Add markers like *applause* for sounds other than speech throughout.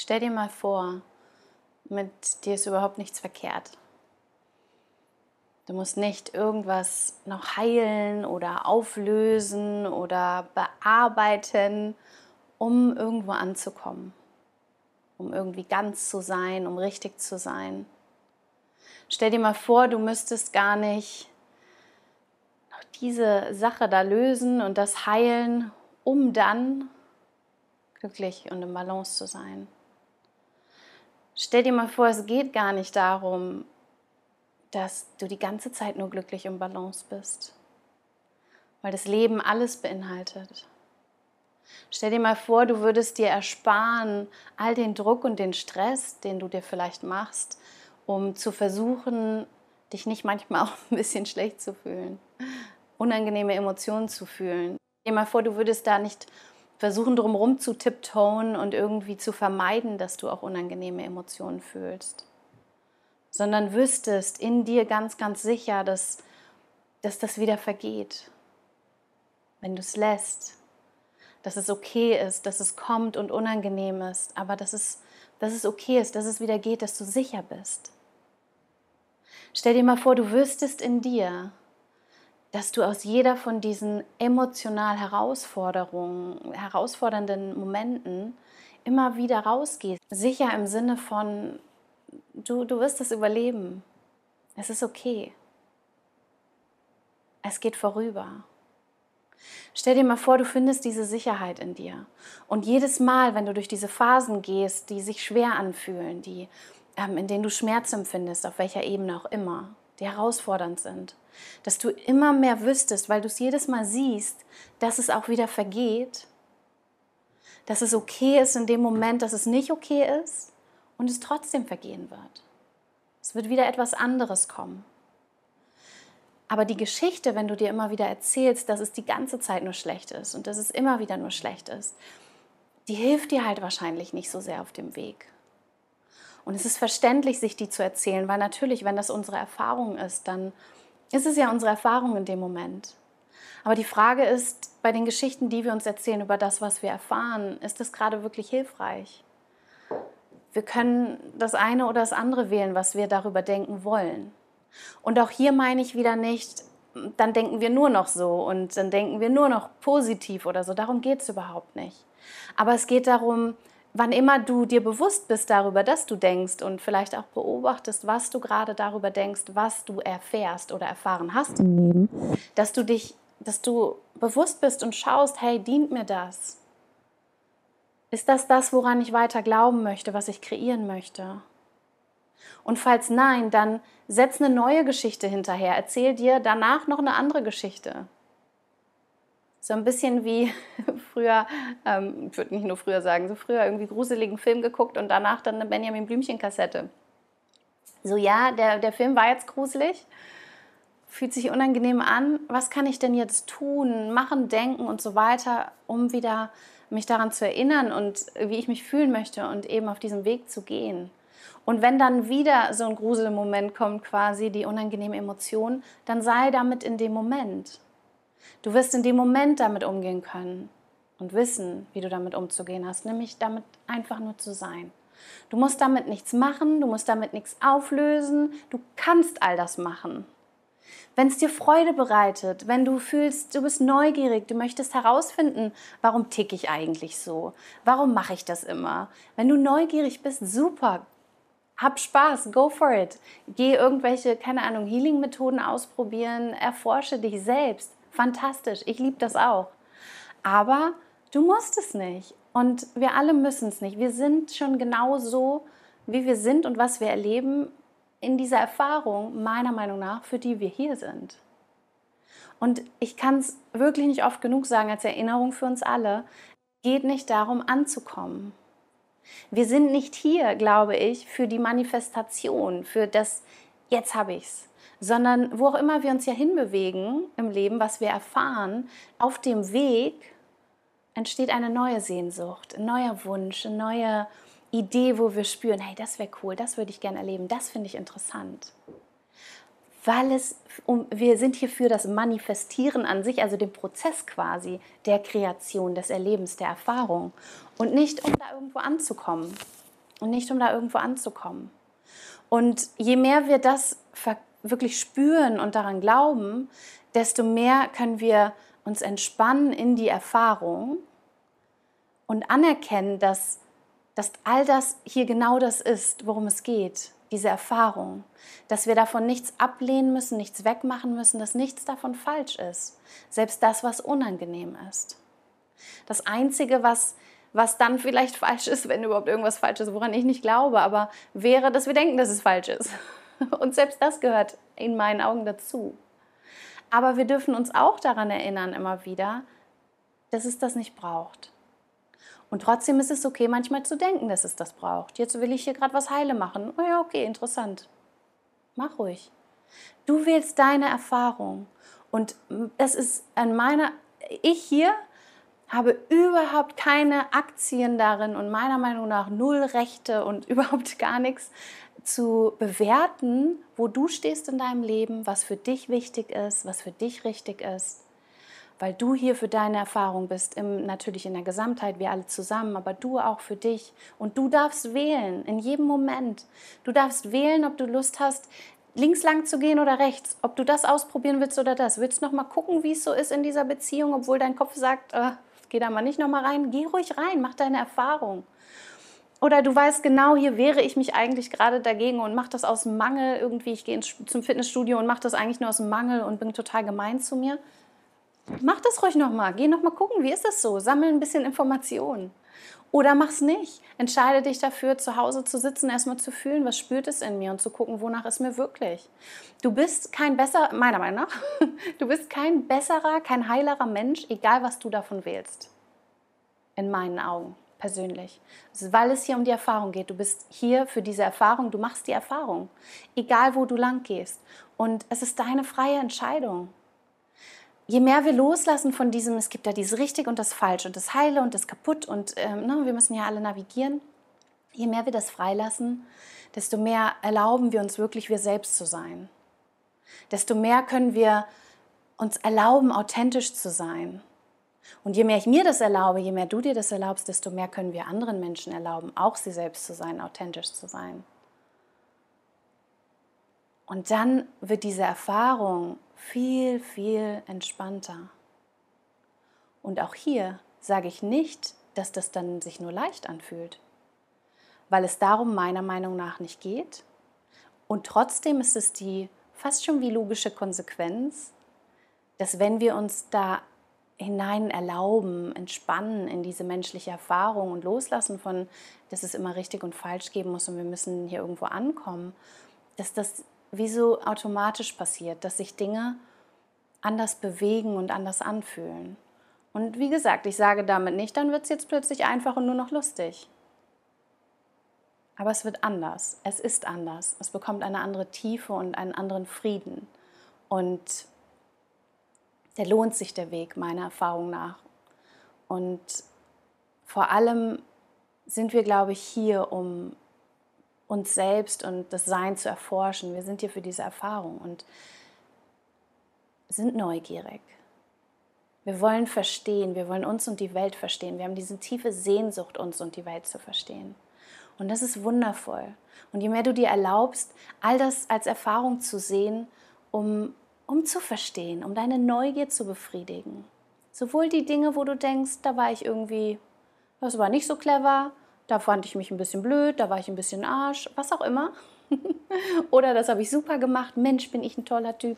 Stell dir mal vor, mit dir ist überhaupt nichts verkehrt. Du musst nicht irgendwas noch heilen oder auflösen oder bearbeiten, um irgendwo anzukommen, um irgendwie ganz zu sein, um richtig zu sein. Stell dir mal vor, du müsstest gar nicht noch diese Sache da lösen und das heilen, um dann glücklich und im Balance zu sein. Stell dir mal vor, es geht gar nicht darum, dass du die ganze Zeit nur glücklich im Balance bist, weil das Leben alles beinhaltet. Stell dir mal vor, du würdest dir ersparen all den Druck und den Stress, den du dir vielleicht machst, um zu versuchen, dich nicht manchmal *laughs* auch ein bisschen schlecht zu fühlen, unangenehme Emotionen zu fühlen. Stell dir mal vor, du würdest da nicht versuchen, drumherum zu tiptoen und irgendwie zu vermeiden, dass du auch unangenehme Emotionen fühlst, sondern wüsstest in dir ganz, ganz sicher, dass, dass das wieder vergeht, wenn du es lässt, dass es okay ist, dass es kommt und unangenehm ist, aber dass es, dass es okay ist, dass es wieder geht, dass du sicher bist. Stell dir mal vor, du wüsstest in dir, dass du aus jeder von diesen emotional Herausforderungen, herausfordernden Momenten immer wieder rausgehst. Sicher im Sinne von, du, du wirst es überleben. Es ist okay. Es geht vorüber. Stell dir mal vor, du findest diese Sicherheit in dir. Und jedes Mal, wenn du durch diese Phasen gehst, die sich schwer anfühlen, die ähm, in denen du Schmerz empfindest, auf welcher Ebene auch immer, die herausfordernd sind. Dass du immer mehr wüsstest, weil du es jedes Mal siehst, dass es auch wieder vergeht, dass es okay ist in dem Moment, dass es nicht okay ist und es trotzdem vergehen wird. Es wird wieder etwas anderes kommen. Aber die Geschichte, wenn du dir immer wieder erzählst, dass es die ganze Zeit nur schlecht ist und dass es immer wieder nur schlecht ist, die hilft dir halt wahrscheinlich nicht so sehr auf dem Weg. Und es ist verständlich, sich die zu erzählen, weil natürlich, wenn das unsere Erfahrung ist, dann ist es ja unsere Erfahrung in dem Moment. Aber die Frage ist, bei den Geschichten, die wir uns erzählen über das, was wir erfahren, ist das gerade wirklich hilfreich? Wir können das eine oder das andere wählen, was wir darüber denken wollen. Und auch hier meine ich wieder nicht, dann denken wir nur noch so und dann denken wir nur noch positiv oder so. Darum geht es überhaupt nicht. Aber es geht darum, wann immer du dir bewusst bist darüber, dass du denkst und vielleicht auch beobachtest, was du gerade darüber denkst, was du erfährst oder erfahren hast im Leben, dass du dich, dass du bewusst bist und schaust, hey, dient mir das? Ist das das, woran ich weiter glauben möchte, was ich kreieren möchte? Und falls nein, dann setz eine neue Geschichte hinterher. Erzähl dir danach noch eine andere Geschichte. So ein bisschen wie *laughs* früher, ähm, ich würde nicht nur früher sagen, so früher irgendwie gruseligen Film geguckt und danach dann eine Benjamin Blümchen-Kassette. So, ja, der, der Film war jetzt gruselig, fühlt sich unangenehm an. Was kann ich denn jetzt tun, machen, denken und so weiter, um wieder mich daran zu erinnern und wie ich mich fühlen möchte und eben auf diesem Weg zu gehen? Und wenn dann wieder so ein Gruselmoment kommt, quasi die unangenehme Emotion, dann sei damit in dem Moment. Du wirst in dem Moment damit umgehen können und wissen, wie du damit umzugehen hast, nämlich damit einfach nur zu sein. Du musst damit nichts machen, du musst damit nichts auflösen, du kannst all das machen. Wenn es dir Freude bereitet, wenn du fühlst, du bist neugierig, du möchtest herausfinden, warum ticke ich eigentlich so? Warum mache ich das immer? Wenn du neugierig bist, super. Hab Spaß, go for it. Geh irgendwelche, keine Ahnung, Healing-Methoden ausprobieren, erforsche dich selbst. Fantastisch, ich liebe das auch. Aber du musst es nicht. Und wir alle müssen es nicht. Wir sind schon genau so, wie wir sind und was wir erleben in dieser Erfahrung, meiner Meinung nach, für die wir hier sind. Und ich kann es wirklich nicht oft genug sagen als Erinnerung für uns alle, geht nicht darum anzukommen. Wir sind nicht hier, glaube ich, für die Manifestation, für das Jetzt habe ich es sondern wo auch immer wir uns ja hinbewegen im Leben, was wir erfahren, auf dem Weg entsteht eine neue Sehnsucht, ein neuer Wunsch, eine neue Idee, wo wir spüren, hey, das wäre cool, das würde ich gerne erleben, das finde ich interessant. Weil es, um, wir sind hier für das Manifestieren an sich, also den Prozess quasi der Kreation, des Erlebens, der Erfahrung und nicht um da irgendwo anzukommen. und nicht um da irgendwo anzukommen. Und je mehr wir das wirklich spüren und daran glauben, desto mehr können wir uns entspannen in die Erfahrung und anerkennen, dass, dass all das hier genau das ist, worum es geht, diese Erfahrung. Dass wir davon nichts ablehnen müssen, nichts wegmachen müssen, dass nichts davon falsch ist. Selbst das, was unangenehm ist. Das Einzige, was, was dann vielleicht *laughs* falsch ist, wenn überhaupt irgendwas falsch ist, woran ich nicht glaube, aber wäre, dass wir denken, dass es falsch ist. *laughs* Und selbst das gehört in meinen Augen dazu. Aber wir dürfen uns auch daran erinnern, immer wieder, dass es das nicht braucht. Und trotzdem ist es okay, manchmal zu denken, dass es das braucht. Jetzt will ich hier gerade was heile machen. Oh ja, okay, interessant. Mach ruhig. Du wählst deine Erfahrung. Und es ist an meiner, ich hier habe überhaupt keine Aktien darin und meiner Meinung nach null Rechte und *laughs* überhaupt gar nichts zu bewerten, wo du stehst in deinem Leben, was für dich wichtig ist, was für dich richtig ist, weil du hier für deine Erfahrung bist, im, natürlich in der Gesamtheit, wir alle zusammen, aber du auch für dich. Und du darfst wählen, in jedem Moment. Du darfst wählen, ob du Lust hast, links lang zu gehen oder rechts, ob du das ausprobieren willst oder das. Willst du noch mal gucken, wie es so ist in dieser Beziehung, obwohl dein Kopf sagt, äh, geh da mal nicht noch mal rein. Geh ruhig rein, mach deine Erfahrung. Oder du weißt genau, hier wehre ich mich eigentlich gerade dagegen und mache das aus Mangel irgendwie. Ich gehe zum Fitnessstudio und mache das eigentlich nur aus Mangel und bin total gemein zu mir. Mach das ruhig nochmal. Geh nochmal gucken, wie ist das so? Sammel ein bisschen Informationen. Oder mach's nicht. Entscheide dich dafür, zu Hause zu sitzen, erstmal zu fühlen, was spürt es in mir und zu gucken, wonach ist mir wirklich. Du bist kein besser, meiner Meinung nach, *laughs* du bist kein besserer, kein heilerer Mensch, egal was du davon wählst. In meinen Augen persönlich. Weil es hier um die Erfahrung geht. Du bist hier für diese Erfahrung, du machst die Erfahrung, egal wo du lang gehst. Und es ist deine freie Entscheidung. Je mehr wir loslassen von diesem, es gibt ja dieses richtig und das falsch und das heile und das kaputt und ähm, ne, wir müssen ja alle navigieren, je mehr wir das freilassen, desto mehr erlauben wir uns wirklich wir selbst zu sein. Desto mehr können wir uns erlauben, authentisch zu sein. Und je mehr ich mir das erlaube, je mehr du dir das erlaubst, desto mehr können wir anderen Menschen erlauben, auch sie selbst zu sein, authentisch zu sein. Und dann wird diese Erfahrung viel, viel entspannter. Und auch hier sage ich nicht, dass das dann sich nur leicht anfühlt, weil es darum meiner Meinung nach nicht geht. Und trotzdem ist es die fast schon wie logische Konsequenz, dass wenn wir uns da hinein erlauben, entspannen in diese menschliche Erfahrung und loslassen von, dass es immer richtig und falsch geben muss und wir müssen hier irgendwo ankommen, dass das wie so automatisch passiert, dass sich Dinge anders bewegen und anders anfühlen. Und wie gesagt, ich sage damit nicht, dann wird es jetzt plötzlich einfach und nur noch lustig. Aber es wird anders. Es ist anders. Es bekommt eine andere Tiefe und einen anderen Frieden. Und der lohnt sich der Weg, meiner Erfahrung nach. Und vor allem sind wir, glaube ich, hier, um uns selbst und das Sein zu erforschen. Wir sind hier für diese Erfahrung und sind neugierig. Wir wollen verstehen, wir wollen uns und die Welt verstehen. Wir haben diese tiefe Sehnsucht, uns und die Welt zu verstehen. Und das ist wundervoll. Und je mehr du dir erlaubst, all das als Erfahrung zu sehen, um um zu verstehen, um deine Neugier zu befriedigen. Sowohl die Dinge, wo du denkst, da war ich irgendwie, das war nicht so clever, da fand ich mich ein bisschen blöd, da war ich ein bisschen Arsch, was auch immer. *laughs* Oder das habe ich super gemacht, Mensch, bin ich ein toller Typ.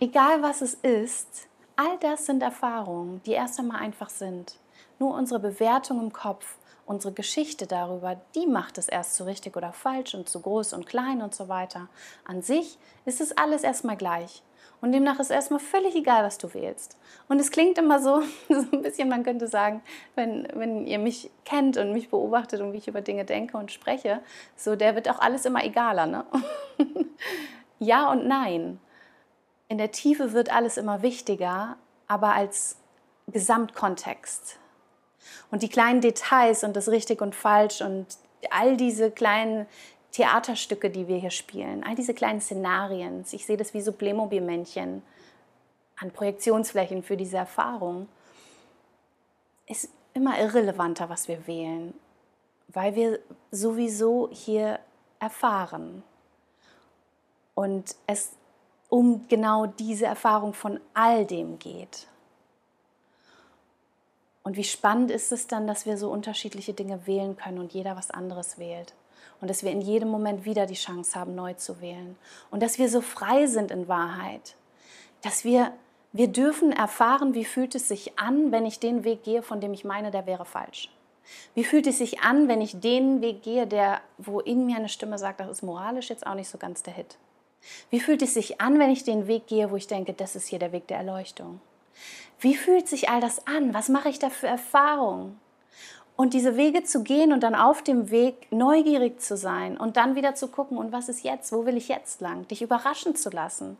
Egal was es ist, all das sind Erfahrungen, die erst einmal einfach sind. Nur unsere Bewertung im Kopf, unsere Geschichte darüber, die macht es erst so richtig oder falsch und zu groß und klein und so weiter. An sich ist es alles erstmal gleich. Und demnach ist erstmal völlig egal, was du wählst. Und es klingt immer so, *laughs* so ein bisschen, man könnte sagen, wenn, wenn ihr mich kennt und mich beobachtet und wie ich über Dinge denke und spreche, so der wird auch alles immer egaler. Ne? *laughs* ja und nein. In der Tiefe wird alles immer wichtiger, aber als Gesamtkontext. Und die kleinen Details und das richtig und falsch und all diese kleinen Theaterstücke, die wir hier spielen, all diese kleinen Szenarien. Ich sehe das wie so Playmobil-Männchen an Projektionsflächen für diese Erfahrung. Ist immer irrelevanter, was wir wählen. weil wir sowieso hier erfahren und es um genau diese Erfahrung von all dem geht. Und wie spannend ist es dann, dass wir so unterschiedliche Dinge wählen können und jeder was anderes wählt. Und dass wir in jedem Moment wieder die Chance haben, neu zu wählen. Und dass wir so frei sind in Wahrheit. Dass wir, wir dürfen erfahren, wie fühlt es sich an, wenn ich den Weg gehe, von dem ich meine, der wäre falsch. Wie fühlt es sich an, wenn ich den Weg gehe, der, wo in mir eine Stimme sagt, das ist moralisch jetzt auch nicht so ganz der Hit? Wie fühlt es sich an, wenn ich den Weg gehe, wo ich denke, das ist hier der Weg der Erleuchtung? Wie fühlt sich all das an? Was mache ich da für Erfahrungen? Und diese Wege zu gehen und dann auf dem Weg neugierig zu sein und dann wieder zu gucken, und was ist jetzt? Wo will ich jetzt lang? Dich überraschen zu lassen.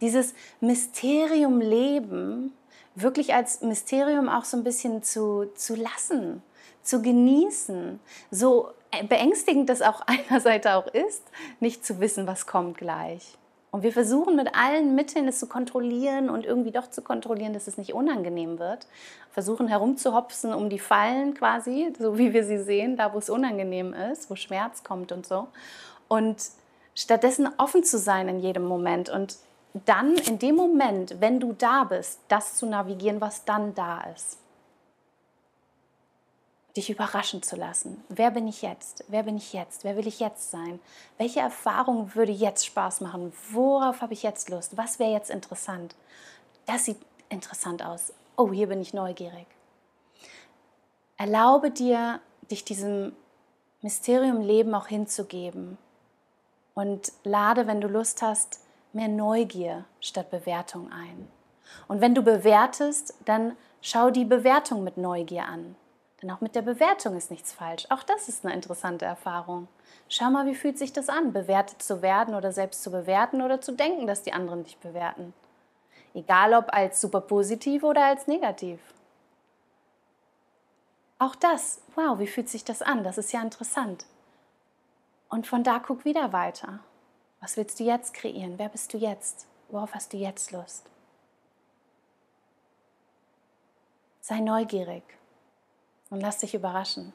Dieses Mysterium Leben wirklich als Mysterium auch so ein bisschen zu, zu lassen, zu genießen. So beängstigend das auch *laughs* einerseits auch ist, nicht zu wissen, was kommt gleich. Und wir versuchen mit allen Mitteln es zu kontrollieren und irgendwie doch zu kontrollieren, dass es nicht unangenehm wird. Versuchen herumzuhopsen um die Fallen quasi, so wie wir sie sehen, da wo es unangenehm ist, wo Schmerz kommt und so. Und stattdessen offen zu sein in jedem Moment und dann in dem Moment, wenn du da bist, das zu navigieren, was dann da ist dich überraschen zu lassen. Wer bin ich jetzt? Wer bin ich jetzt? Wer will ich jetzt sein? Welche Erfahrung würde jetzt Spaß machen? Worauf habe ich jetzt Lust? Was wäre jetzt interessant? Das sieht interessant aus. Oh, hier bin ich neugierig. Erlaube dir, dich diesem Mysterium Leben auch hinzugeben und lade, wenn du Lust hast, mehr Neugier statt Bewertung ein. Und wenn du bewertest, dann schau die Bewertung mit Neugier an. Denn auch mit der Bewertung ist nichts falsch. Auch das ist eine interessante Erfahrung. Schau mal, wie fühlt sich das an, bewertet zu werden oder selbst zu bewerten oder zu denken, dass die anderen dich bewerten. Egal ob als super positiv oder als negativ. Auch das, wow, wie fühlt sich das an? Das ist ja interessant. Und von da guck wieder weiter. Was willst du jetzt kreieren? Wer bist du jetzt? Worauf hast du jetzt Lust? Sei neugierig und lass dich überraschen.